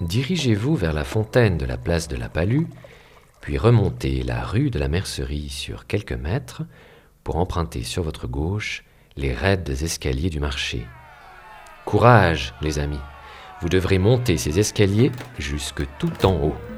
dirigez-vous vers la fontaine de la place de la Palue, puis remontez la rue de la Mercerie sur quelques mètres pour emprunter sur votre gauche les raides escaliers du marché. Courage, les amis, vous devrez monter ces escaliers jusque tout en haut.